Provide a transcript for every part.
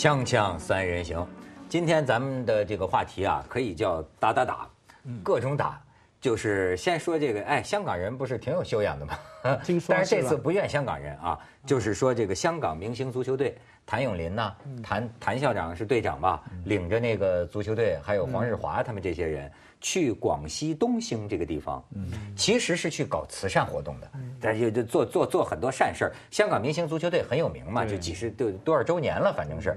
锵锵三人行，今天咱们的这个话题啊，可以叫打打打，各种打。就是先说这个，哎，香港人不是挺有修养的吗？听说但是这次不怨香港人啊，就是说这个香港明星足球队谭咏麟呢，谭谭校长是队长吧，领着那个足球队，还有黄日华他们这些人。去广西东兴这个地方，其实是去搞慈善活动的，但是就做做做很多善事儿。香港明星足球队很有名嘛，就几十多多少周年了，反正是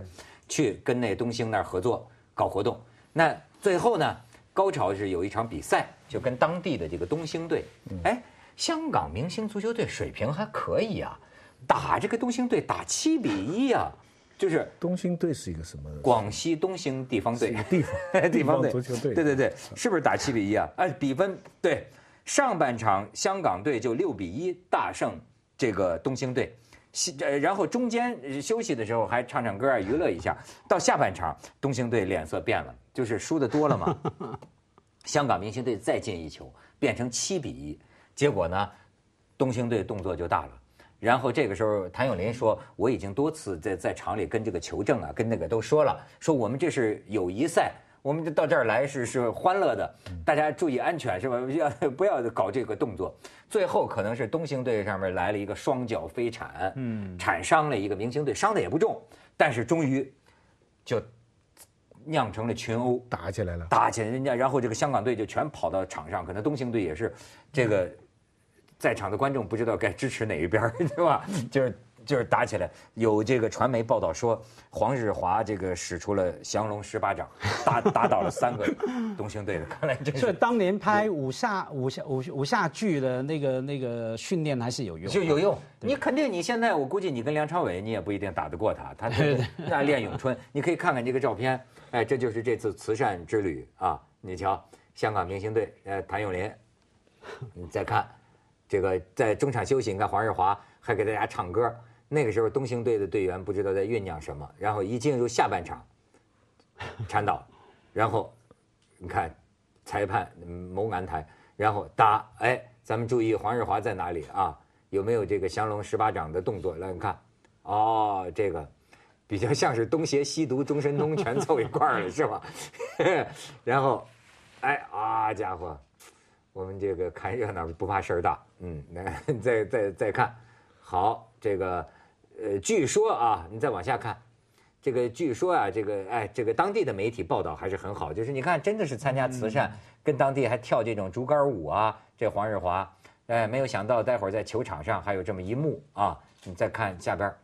去跟那东兴那儿合作搞活动。那最后呢，高潮是有一场比赛，就跟当地的这个东兴队，哎，香港明星足球队水平还可以啊，打这个东兴队打七比一啊，就是东兴队是一个什么？广西东兴地方队地方 地方队足球队对对对，是不是打七比一啊？哎，比分对，上半场香港队就六比一大胜这个东兴队，西呃，然后中间呃休息的时候还唱唱歌啊，娱乐一下。到下半场，东兴队脸色变了，就是输的多了嘛。香港明星队再进一球，变成七比一，结果呢，东兴队动作就大了。然后这个时候，谭咏麟说：“我已经多次在在厂里跟这个求证啊，跟那个都说了，说我们这是友谊赛，我们就到这儿来是是欢乐的，大家注意安全是吧？要不要搞这个动作？最后可能是东兴队上面来了一个双脚飞铲，嗯，铲伤了一个明星队，伤的也不重，但是终于就酿成了群殴，打起来了。打起来人家，然后这个香港队就全跑到场上，可能东兴队也是这个在场的观众不知道该支持哪一边儿，对吧？就是就是打起来，有这个传媒报道说黄日华这个使出了降龙十八掌，打打倒了三个东兴队的，看来这是所以当年拍武侠武侠武武侠剧的那个那个训练还是有用，就有用。你肯定你现在我估计你跟梁朝伟你也不一定打得过他，他这个那练咏春，你可以看看这个照片，哎，这就是这次慈善之旅啊！你瞧，香港明星队，呃，谭咏麟，你再看这个在中场休息，你看黄日华还给大家唱歌。那个时候东兴队的队员不知道在酝酿什么，然后一进入下半场，铲倒，然后你看裁判嗯谋安台，然后打，哎，咱们注意黄日华在哪里啊？有没有这个降龙十八掌的动作？来，你看，哦，这个比较像是东邪西毒、中神通 全凑一块儿了，是吧？然后，哎啊家伙，我们这个看热闹不怕事儿大，嗯，来 再再再看，好，这个呃，据说啊，你再往下看。这个据说啊，这个哎，这个当地的媒体报道还是很好，就是你看，真的是参加慈善，跟当地还跳这种竹竿舞啊。这黄日华，哎，没有想到待会儿在球场上还有这么一幕啊！你再看下边儿，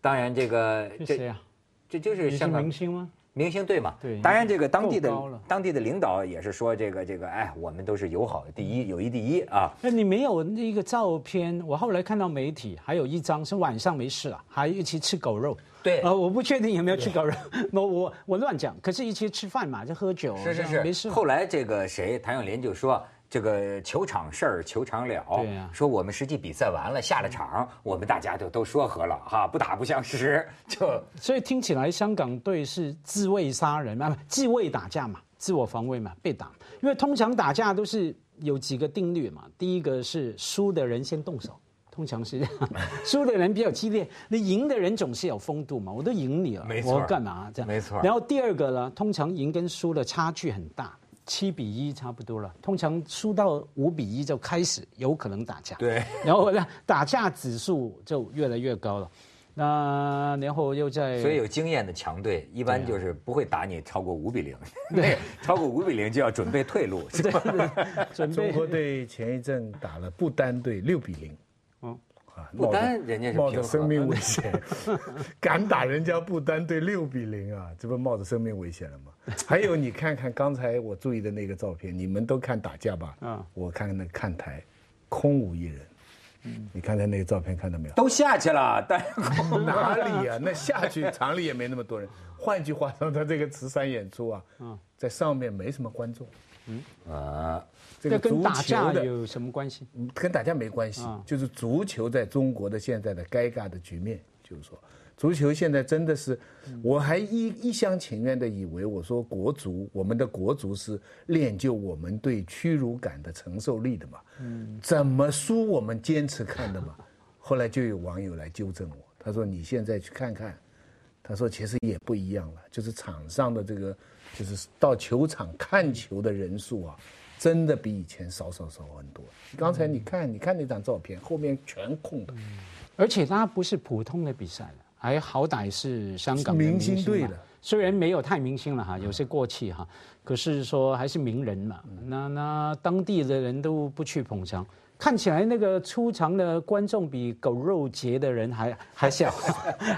当然这个这谁啊？这就是香港明星吗？明星队嘛。对当然这个当地的当地的领导也是说这个这个，哎，我们都是友好的第一，友谊第一啊。那你没有那个照片，我后来看到媒体还有一张是晚上没事了，还一起吃狗肉。对呃，我不确定有没有吃狗肉，我我我乱讲。可是一起吃饭嘛，就喝酒，是是是，没事。后来这个谁，谭咏麟就说。这个球场事儿，球场了。对呀说我们实际比赛完了，下了场，我们大家就都说和了哈，不打不相识，就所以听起来香港队是自卫杀人啊，不自卫打架嘛，自我防卫嘛，被打。因为通常打架都是有几个定律嘛，第一个是输的人先动手。通常是这样，输的人比较激烈，那赢的人总是有风度嘛，我都赢你了，我干嘛这样？没错然后第二个呢，通常赢跟输的差距很大，七比一差不多了。通常输到五比一就开始有可能打架。对。然后呢，打架指数就越来越高了。那然后又在，所以有经验的强队一般就是不会打你超过五比零，对，超过五比零就要准备退路，是吧？准备中国队前一阵打了不丹队六比零，哦啊，不丹人家是冒着生命危 险，敢打人家不丹队六比零啊，这不冒着生命危险了吗？还有你看看刚才我注意的那个照片，你们都看打架吧？嗯我看那看台空无一人，你刚才那个照片看到没有？都下去了，但哪里啊？那下去厂里也没那么多人。换句话说，他这个慈善演出啊，在上面没什么观众。啊，这个足球打架的有什么关系？跟打架没关系啊，就是足球在中国的现在的尴尬的局面，就是说，足球现在真的是，我还一一厢情愿的以为，我说国足，我们的国足是练就我们对屈辱感的承受力的嘛，嗯。怎么输我们坚持看的嘛。后来就有网友来纠正我，他说你现在去看看他说其实也不一样了，就是场上的这个，就是到球场看球的人数啊，真的比以前少少少很多。刚才你看，你看那张照片，后面全空的，而且他不是普通的比赛了，还好歹是香港的明星队的。虽然没有太明星了哈，有些过气哈，可是说还是名人嘛。那那当地的人都不去捧场，看起来那个出场的观众比狗肉节的人还还小，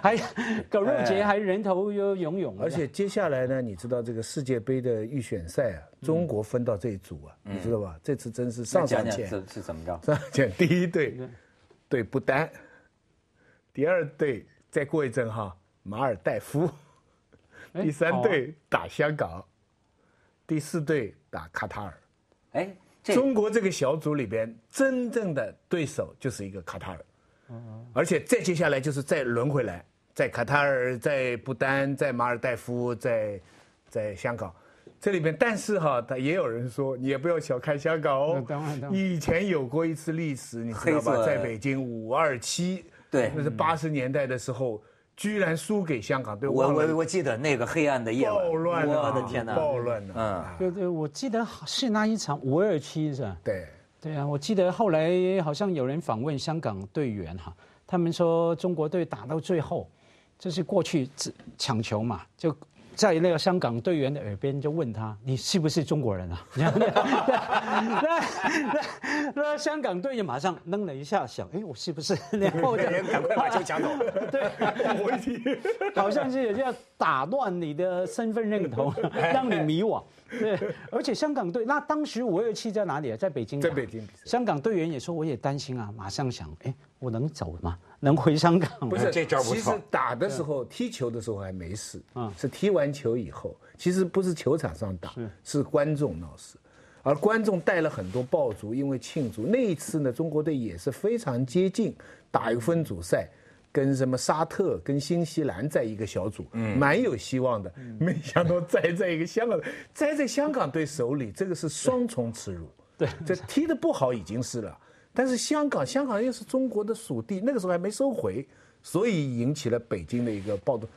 还狗肉节还人头又涌涌。而且接下来呢，你知道这个世界杯的预选赛啊，中国分到这一组啊，你知道吧？这次真是上上签，是是怎么着？上上签第一队对不丹，第二队再过一阵哈马尔代夫，哎 第三队打香港，第四队打卡塔尔。哎，中国这个小组里边真正的对手就是一个卡塔尔，而且再接下来就是再轮回来，在卡塔尔、在不丹、在马尔代夫、在在香港，这里边，但是哈，他也有人说，你也不要小看香港哦。以前有过一次历史，你知道吧？在北京五二七，对那是八十年代的时候，居然输给香港队，我我我记得那个黑暗的夜晚，暴乱啊！我的天哪！暴乱的！嗯，对对，我记得是那一场五二七是吧？对。对啊，我记得后来好像有人访问香港队员哈，他们说中国队打到最后，就是过去只抢球嘛，就在那个香港队员的耳边就问他：“你是不是中国人啊？” 那那那那香港队员马上愣了一下，想：“哎，我是不是？” 然后就人赶快把球抢走。对，好像是要打乱你的身份认同，让你迷惘。对，而且香港队那当时五二七在哪里啊？在北京。在北京香港队员也说，我也担心啊，马上想，哎，我能走吗？能回香港吗？不是这招不错其实打的时候，踢球的时候还没事，嗯是踢完球以后，其实不是球场上打，是观众闹事，而观众带了很多爆竹，因为庆祝那一次呢，中国队也是非常接近打一个分组赛。跟什么沙特、跟新西兰在一个小组，嗯蛮有希望的。没想到栽在一个香港，栽在香港队手里，这个是双重耻辱。对，这踢得不好已经是了，但是香港，香港又是中国的属地，那个时候还没收回，所以引起了北京的一个暴动。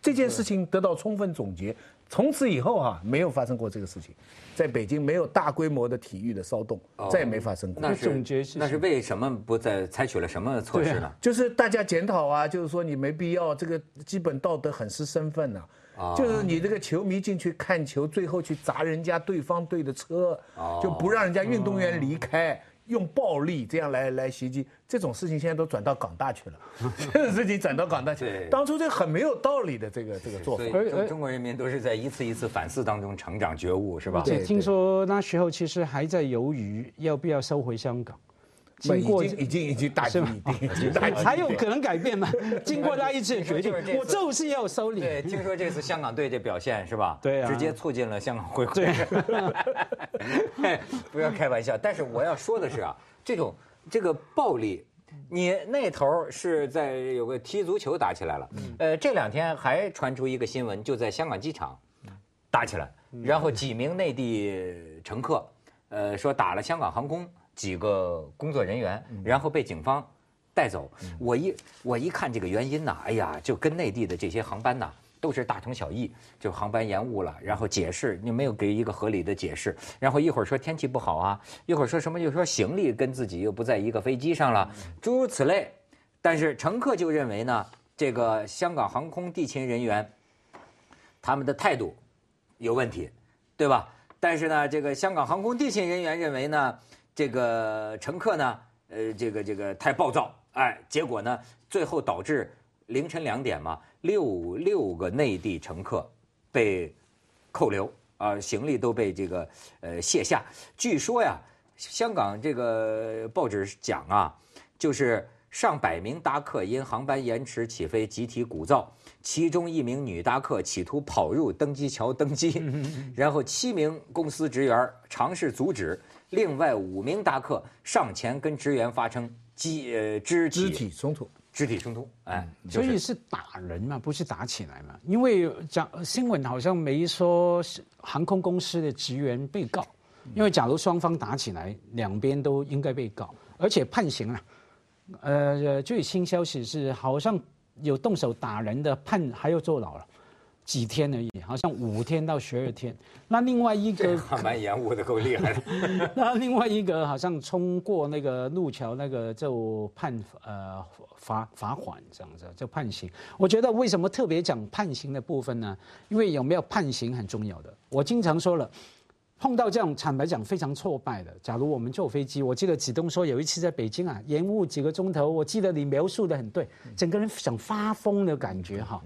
这件事情得到充分总结，从此以后哈、没有发生过这个事情，在北京没有大规模的体育的骚动，再也没发生过。那是总结是那是为什么不再采取了什么措施呢？就是大家检讨啊，就是说你没必要，这个基本道德很失身份呐、就是你这个球迷进去看球，最后去砸人家对方队的车，就不让人家运动员离开，用暴力这样来来袭击，这种事情现在都转到港大去了，这种事情转到港大去，当初这很没有道理的这个这个做法中中国人民都是在一次一次反思当中成长觉悟，是吧？对而且听说那时候其实还在犹豫要不要收回香港。经过已经已经大是吗局已定，还有可能改变吗？经过他一次决定我就是要收礼。对，听说这次香港队这表现是吧？对啊直接促进了香港回归。不要开玩笑。但是我要说的是啊，这种这个暴力，你那头儿是在有个踢足球打起来了，呃，这两天还传出一个新闻，就在香港机场打起来，然后几名内地乘客，呃，说打了香港航空几个工作人员，然后被警方带走。我一我一看这个原因呢，哎呀，就跟内地的这些航班呢。都是大同小异，就航班延误了，然后解释你没有给一个合理的解释，然后一会儿说天气不好啊，一会儿说什么又说行李跟自己又不在一个飞机上了，诸如此类。但是乘客就认为呢，这个香港航空地勤人员他们的态度有问题，对吧？但是呢，这个香港航空地勤人员认为呢，这个乘客呢，呃，这个这个太暴躁，哎，结果呢，最后导致凌晨两点嘛，六六个内地乘客被扣留啊、行李都被这个呃卸下。据说呀，香港这个报纸讲啊，就是上百名搭客因航班延迟起飞集体鼓噪，其中一名女搭客企图跑入登机桥登机，然后七名公司职员尝试阻止，另外五名搭客上前跟职员发生肢呃肢体肢体冲突。肢体冲突，哎，所以是打人嘛，不是打起来嘛？因为讲新闻好像没说航空公司的职员被告，因为假如双方打起来，两边都应该被告，而且判刑了。呃，最新消息是好像有动手打人的判还要坐牢了。几天而已，好像五天到十二天。那另外一个还蛮延误的，够厉害的。那另外一个好像冲过那个路桥，那个就判呃罚罚款这样子，就判刑。我觉得为什么特别讲判刑的部分呢？因为有没有判刑很重要的。我经常说了，碰到这种坦白讲非常挫败的，假如我们坐飞机，我记得子东说有一次在北京啊，延误几个钟头，我记得你描述的很对，整个人想发疯的感觉哈。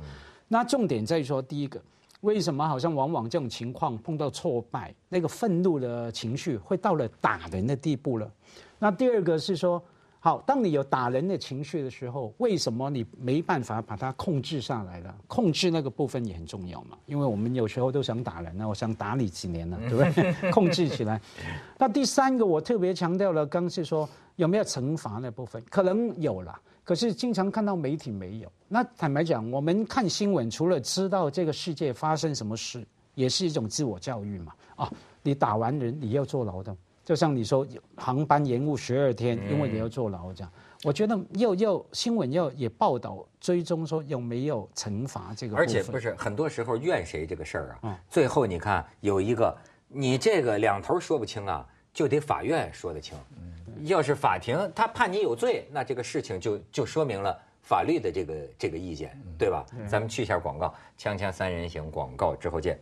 那重点在于说，第一个，为什么好像往往这种情况碰到挫败，那个愤怒的情绪会到了打人的地步了？那第二个是说，好，当你有打人的情绪的时候，为什么你没办法把它控制下来了？控制那个部分也很重要嘛，因为我们有时候都想打人呢我想打你几年了，对不对？控制起来。那第三个，我特别强调了，刚是说有没有惩罚那部分，可能有了。可是经常看到媒体没有。那坦白讲，我们看新闻，除了知道这个世界发生什么事，也是一种自我教育嘛。啊，你打完人，你要坐牢的。就像你说，航班延误十二天，因为你要坐牢这样。我觉得要要新闻要也报道追踪说有没有惩罚这个。而且不是很多时候怨谁这个事儿啊？最后你看有一个，你这个两头说不清啊，就得法院说得清。要是法庭他判你有罪，那这个事情就就说明了法律的这个这个意见，对吧？咱们去一下广告，锵锵三人行广告之后见。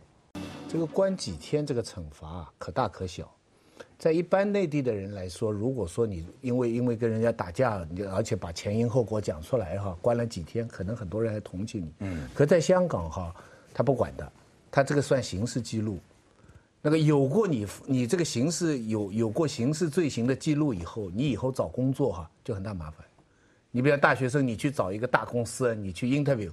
这个关几天这个惩罚可大可小，在一般内地的人来说，如果说你因为因为跟人家打架，你而且把前因后果讲出来哈，关了几天，可能很多人还同情你。嗯。可在香港哈，他不管的，他这个算刑事记录。那个有过你你这个刑事有有过刑事罪行的记录以后，你以后找工作哈就很大麻烦。你比如大学生，你去找一个大公司，你去 interview，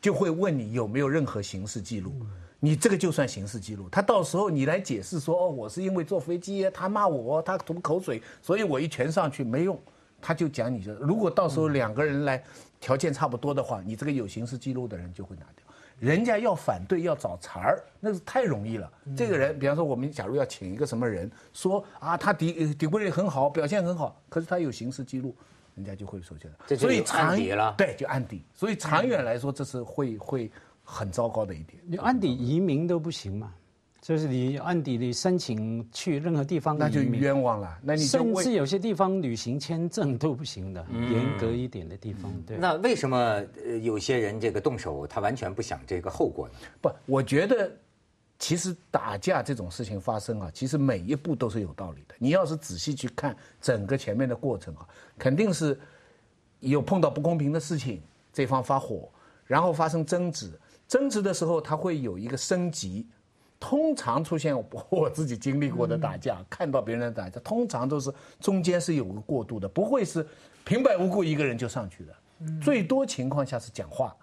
就会问你有没有任何刑事记录，你这个就算刑事记录。他到时候你来解释说哦，我是因为坐飞机他骂我，他吐口水，所以我一拳上去没用，他就讲你这。如果到时候两个人来条件差不多的话，你这个有刑事记录的人就会拿。人家要反对要找茬儿，那是太容易了。这个人，比方说我们假如要请一个什么人，说啊他底底规很好，表现很好，可是他有刑事记录，人家就会说起来，所以长了，对，就案底。所以长远来说，这是会会很糟糕的一点。你案底移民都不行嘛？就是你按底你申请去任何地方，那就冤枉了。那你甚至有些地方旅行签证都不行的，严格一点的地方。对。那为什么呃有些人这个动手，他完全不想这个后果呢？不，我觉得其实打架这种事情发生啊，其实每一步都是有道理的。你要是仔细去看整个前面的过程啊，肯定是有碰到不公平的事情，这方发火，然后发生争执，争执的时候他会有一个升级。通常出现我自己经历过的打架，看到别人打架，通常都是中间是有个过渡的，不会是平白无故一个人就上去的。最多情况下是讲话，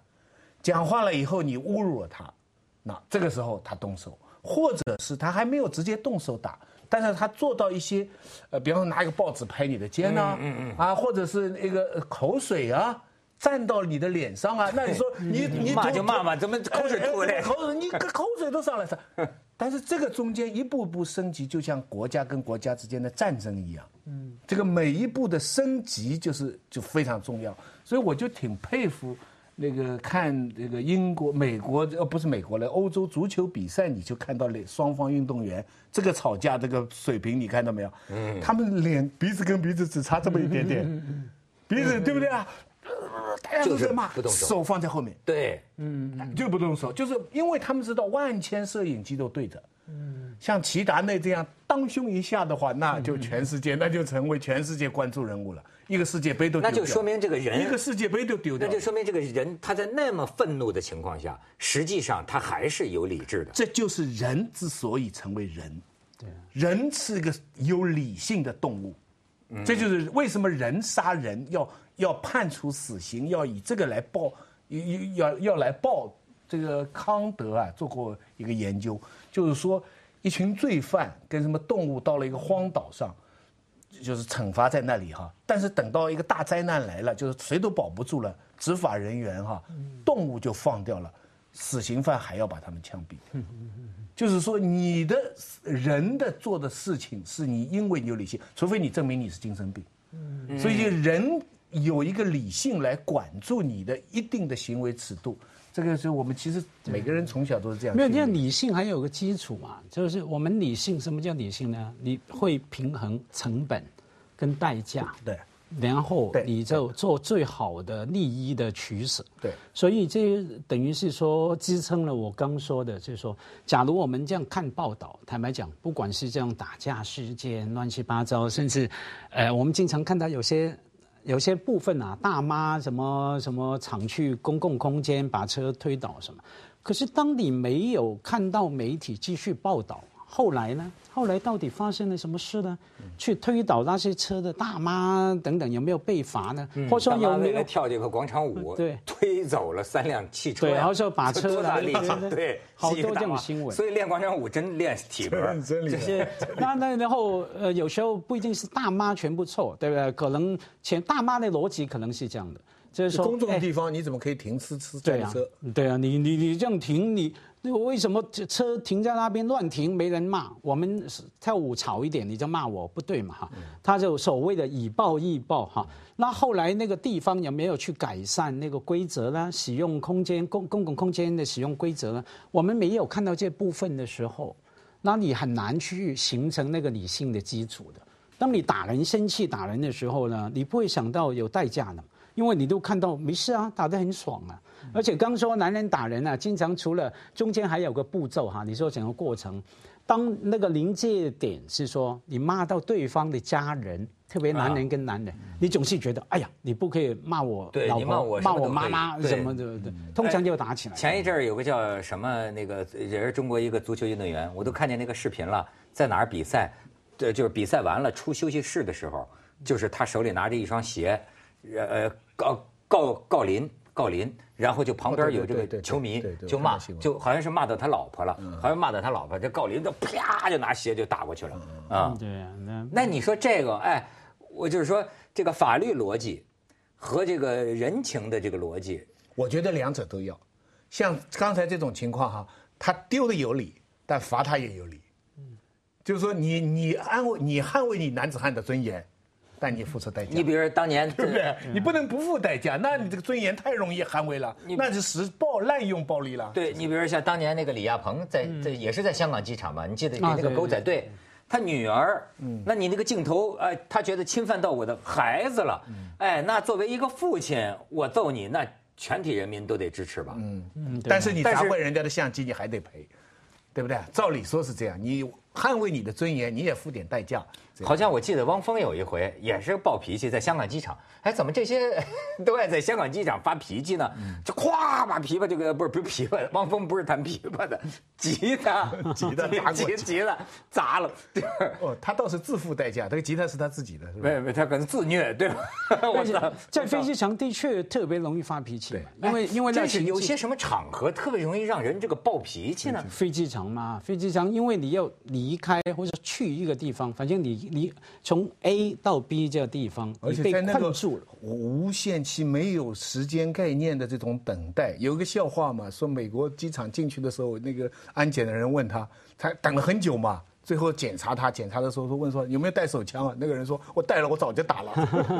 讲话了以后你侮辱了他，那这个时候他动手，或者是他还没有直接动手打，但是他做到一些，呃，比方说拿一个报纸拍你的肩呐，啊，或者是那个口水啊。站到你的脸上啊！那你说你你骂就骂嘛，怎么口水吐嘞？口水你口水都上来了。但是这个中间一步步升级，就像国家跟国家之间的战争一样。嗯，这个每一步的升级就是就非常重要。所以我就挺佩服那个看那个英国、美国呃不是美国了，欧洲足球比赛，你就看到那双方运动员这个吵架这个水平，你看到没有？嗯，他们脸鼻子跟鼻子只差这么一点点，鼻子对不对啊？大家都在骂，手。放在后面，对，嗯，就不动手，就是因为他们知道万千摄影机都对着，嗯，像齐达内这样当胸一下的话，那就全世界，那就成为全世界关注人物了，一个世界杯都那就说明这个人一个世界杯都丢掉，那就说明这个人他在那么愤怒的情况下，实际上他还是有理智的，这就是人之所以成为人，对，人是一个有理性的动物，这就是为什么人杀人要。要判处死刑，要以这个来报，要要要来报。这个康德啊做过一个研究，就是说一群罪犯跟什么动物到了一个荒岛上，就是惩罚在那里哈。但是等到一个大灾难来了，就是谁都保不住了，执法人员哈，动物就放掉了，死刑犯还要把他们枪毙。就是说，你的人的做的事情是你因为你有理性，除非你证明你是精神病。所以人。有一个理性来管住你的一定的行为尺度。这个是我们其实每个人从小都是这样。没有，你看理性还有个基础嘛，就是我们理性，什么叫理性呢？你会平衡成本跟代价。对。然后你就做最好的利益的取舍。对，所以这等于是说支撑了我刚说的，就是说，假如我们这样看报道，坦白讲，不管是这样打架事件乱七八糟，甚至，呃，我们经常看到有些有些部分啊，大妈什么什么闯去公共空间把车推倒什么，可是当你没有看到媒体继续报道。后来呢？后来到底发生了什么事呢？去推倒那些车的大妈等等，有没有被罚呢？或者说有没有跳这个广场舞？对，推走了三辆汽车。对，然后说把车大力气，对，好多这种新闻。所以练广场舞真练体格，这些。那那然后呃，有时候不一定是大妈全部错，对不对？可能前大妈的逻辑可能是这样的，就是说公众地方你怎么可以停吃吃这车？对啊，你你你这样停你。为什么车停在那边乱停没人骂？我们跳舞吵一点你就骂我不对嘛哈？他就所谓的以暴易暴哈。那后来那个地方有没有去改善那个规则呢？使用空间公公共空间的使用规则呢？我们没有看到这部分的时候，那你很难去形成那个理性的基础的。当你打人生气打人的时候呢，你不会想到有代价的。因为你都看到没事啊，打得很爽啊，而且刚说男人打人啊，经常除了中间还有个步骤哈，你说整个过程，当那个临界点是说你骂到对方的家人，特别男人跟男人，你总是觉得哎呀，你不可以骂我老婆，骂我妈妈什么的，对，通常就打起来。前一阵儿有个叫什么那个也是中国一个足球运动员，我都看见那个视频了，在哪儿比赛，对，就是比赛完了出休息室的时候，就是他手里拿着一双鞋。呃，告告告林告林，然后就旁边有这个球迷就骂，就好像是骂到他老婆了，好像骂到他老婆，这告林就啪就拿鞋就打过去了啊。对，那那你说这个，哎，我就是说这个法律逻辑和这个人情的这个逻辑，我觉得两者都要。像刚才这种情况哈，他丢的有理，但罚他也有理。嗯，就是说你你安慰你捍卫你男子汉的尊严。但你付出代价。你比如当年，对不对？你不能不付代价，那你这个尊严太容易捍卫了，那就使暴滥用暴力了。对你比如像当年那个李亚鹏在在也是在香港机场嘛，你记得那个狗仔队，他女儿，那你那个镜头，哎，他觉得侵犯到我的孩子了，哎，那作为一个父亲，我揍你，那全体人民都得支持吧？嗯嗯。但是你砸坏人家的相机，你还得赔，对不对？照理说是这样，你捍卫你的尊严，你也付点代价。好像我记得汪峰有一回也是暴脾气，在香港机场。哎，怎么这些 都爱在香港机场发脾气呢？就咵把琵琶这个不是不是琵琶，汪峰不是弹琵琶的，吉他吉他砸吉吉他砸了。哦，他倒是自负代价，这个吉他是他自己的，是吧？没没，他可能自虐，对吧？我知道，在飞机场的确特别容易发脾气，因为因为那是有些什么场合特别容易让人这个暴脾气呢？飞机场嘛，飞机场，因为你要离开或者去一个地方，反正你。你从 A 到 B 这个地方，而且在那个无限期没有时间概念的这种等待，有一个笑话嘛，说美国机场进去的时候，那个安检的人问他，他等了很久嘛，最后检查他，检查的时候说问说有没有带手枪啊？那个人说我带了，我早就打了。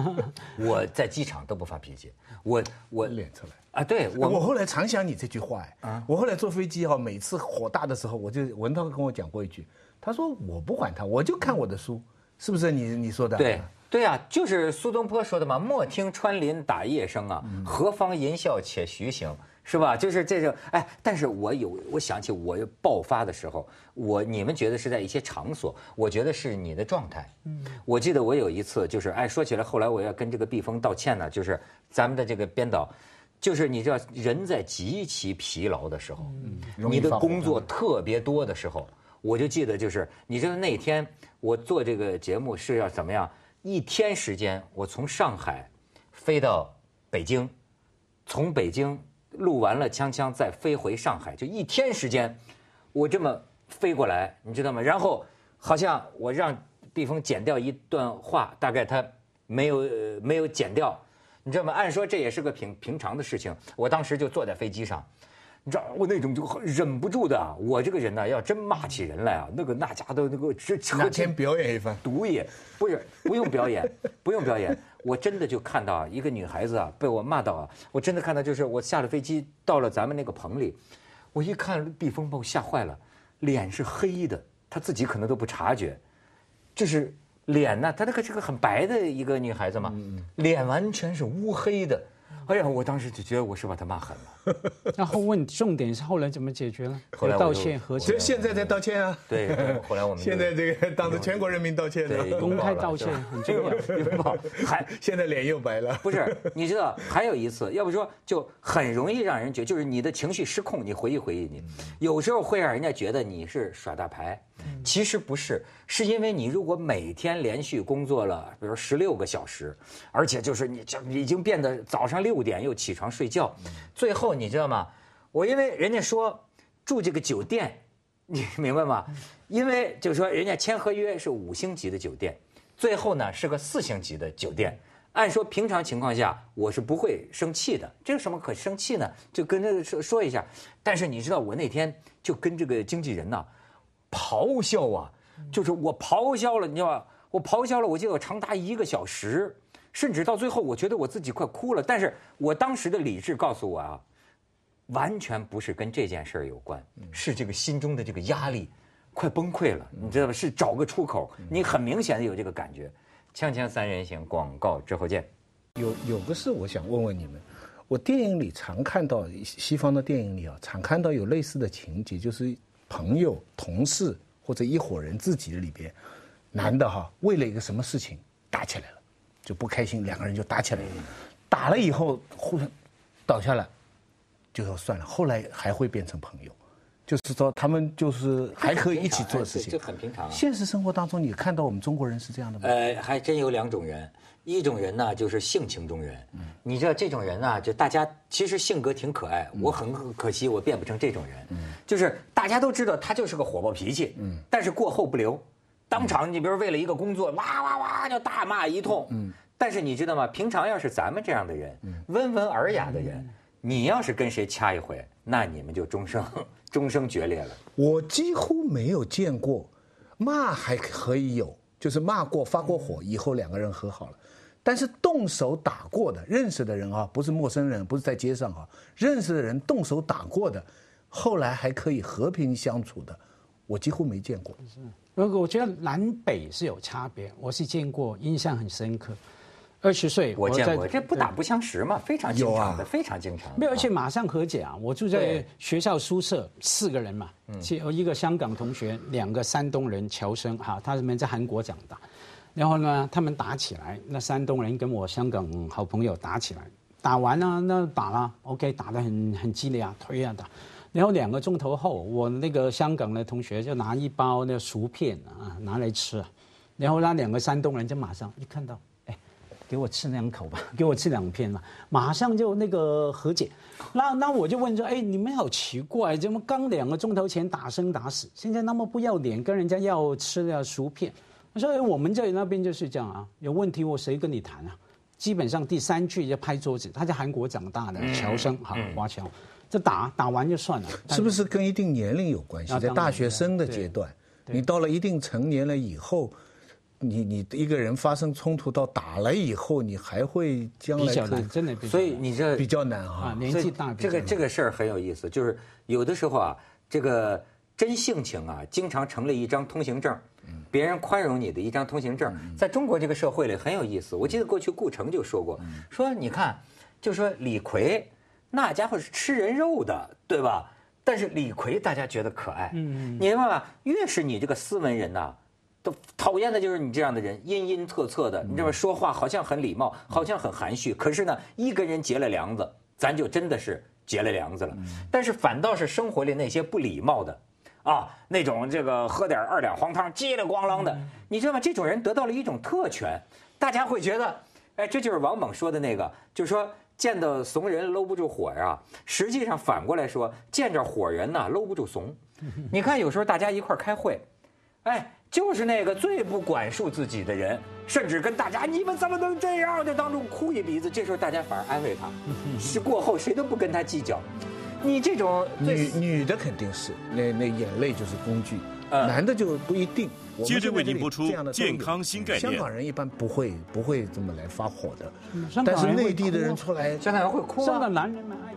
我在机场都不发脾气，我我脸出来啊，对我我后来常想你这句话哎，啊，我后来坐飞机哈，每次火大的时候，我就文涛跟我讲过一句，他说我不管他，我就看我的书。是不是你你说的？对对啊，就是苏东坡说的嘛，“莫听穿林打叶声啊，何妨吟啸且徐行”，是吧？就是这种哎，但是我有，我想起我爆发的时候，我你们觉得是在一些场所，我觉得是你的状态。嗯，我记得我有一次就是哎，说起来后来我要跟这个毕峰道歉呢，就是咱们的这个编导，就是你知道人在极其疲劳的时候，你的工作特别多的时候。我就记得，就是你知道那天我做这个节目是要怎么样？一天时间，我从上海飞到北京，从北京录完了《锵锵》，再飞回上海，就一天时间，我这么飞过来，你知道吗？然后好像我让毕峰剪掉一段话，大概他没有没有剪掉，你知道吗？按说这也是个平平常的事情，我当时就坐在飞机上。你知道我那种就很忍不住的啊，我这个人呢，要真骂起人来啊，那个那家的那个这哪天表演一番？毒也不是不用表演，不用表演，我真的就看到啊，一个女孩子啊被我骂到啊，我真的看到就是我下了飞机到了咱们那个棚里，我一看避风把我吓坏了，脸是黑的，她自己可能都不察觉，就是脸呢，她那个是个很白的一个女孩子嘛，脸完全是乌黑的。哎呀，我当时就觉得我是把他骂狠了。然后问重点是后来怎么解决了？后来道歉和解就，现在在道歉啊！对，对后来我们 现在这个当着全国人民道歉对的，公开道歉很重要。拥抱还现在脸又白了。不是，你知道还有一次，要不说就很容易让人觉，就是你的情绪失控。你回忆回忆你，有时候会让人家觉得你是耍大牌，其实不是，是因为你如果每天连续工作了，比如十六个小时，而且就是你这已经变得早上六点又起床睡觉，最后你知道吗？我因为人家说住这个酒店，你 明白吗？因为就是说人家签合约是五星级的酒店，最后呢是个四星级的酒店。按说平常情况下我是不会生气的，这有什么可生气呢？就跟他说说一下。但是你知道我那天就跟这个经纪人呐、咆哮啊，就是我咆哮了，你知道吧？我咆哮了，我记得我长达一个小时，甚至到最后我觉得我自己快哭了。但是我当时的理智告诉我啊，完全不是跟这件事儿有关，是这个心中的这个压力快崩溃了，你知道吧？是找个出口，你很明显的有这个感觉。锵锵三人行，广告之后见。有有个事我想问问你们，我电影里常看到西方的电影里啊，常看到有类似的情节，就是朋友、同事或者一伙人自己里边，男的哈为了一个什么事情打起来了，就不开心，两个人就打起来了，打了以后互相倒下了，就说算了，后来还会变成朋友，就是说他们就是还可以一起做事情。这，很平常啊。现实生活当中，你看到我们中国人是这样的吗？呃，还真有两种人，一种人呢就是性情中人，你知道这种人呢，就大家其实性格挺可爱，我很可惜我变不成这种人，就是大家都知道他就是个火爆脾气，嗯。但是过后不留，当场你比如为了一个工作，哇哇哇就大骂一通，但是你知道吗？平常要是咱们这样的人，温文尔雅的人，你要是跟谁掐一回，那你们就终生终生决裂了。我几乎没有见过，骂还可以有，就是骂过发过火以后两个人和好了，但是动手打过的认识的人啊，不是陌生人，不是在街上啊，认识的人动手打过的，后来还可以和平相处的，我几乎没见过。如果我觉得南北是有差别，我是见过，印象很深刻。二十岁我见过，这不打不相识嘛，非常经常的，非常经常。没有，而且马上和解啊！我住在学校宿舍，四个人嘛，其有一个香港同学，两个山东人乔生哈，他们在韩国长大，然后呢，他们打起来，那山东人跟我香港好朋友打起来，打完了那打了，OK，打得很很激烈啊，推啊打，然后两个钟头后，我那个香港的同学就拿一包那薯片啊拿来吃啊，然后那两个山东人就马上一看到，哎。给我吃两口吧，给我吃两片吧，马上就那个和解。那那我就问说，哎，你们好奇怪，怎么刚两个钟头前打生打死，现在那么不要脸，跟人家要吃的薯片？他说，哎，我们这里那边就是这样啊，有问题我谁跟你谈啊？基本上第三句就拍桌子。他在韩国长大的侨生，哈，华侨，这打打完就算了，是不是跟一定年龄有关系？在大学生的阶段，你到了一定成年了以后，你你一个人发生冲突到打了以后，你还会将来比较难，真的比较难。所以你这比较难啊，哈。年纪大这个这个事儿很有意思，就是有的时候啊，这个真性情啊，经常成了一张通行证，别人宽容你的一张通行证。在中国这个社会里很有意思，我记得过去顾城就说过，说你看，就说李逵那家伙是吃人肉的，对吧？但是李逵大家觉得可爱，嗯，你明白吧？越是你这个斯文人呐、都讨厌的就是你这样的人，阴阴恻恻的，你这么说话好像很礼貌，好像很含蓄，可是呢，一跟人结了梁子，咱就真的是结了梁子了。但是反倒是生活里那些不礼貌的，啊，那种这个喝点二两黄汤叽里咣啷的，你知道吗？这种人得到了一种特权，大家会觉得，哎，这就是王猛说的那个，就是说。见到怂人搂不住火呀，实际上反过来说，见着火人呐搂不住怂。你看，有时候大家一块儿开会，哎，就是那个最不管束自己的人，甚至跟大家你们怎么能这样？就当中哭一鼻子，这时候大家反而安慰他，是过后谁都不跟他计较。你这种女女的肯定是，那那眼泪就是工具，男的就不一定。接着为您播出健康新概念。香港人一般不会不会这么来发火的，但是内地的人出来，香港人会哭。香港男人们爱。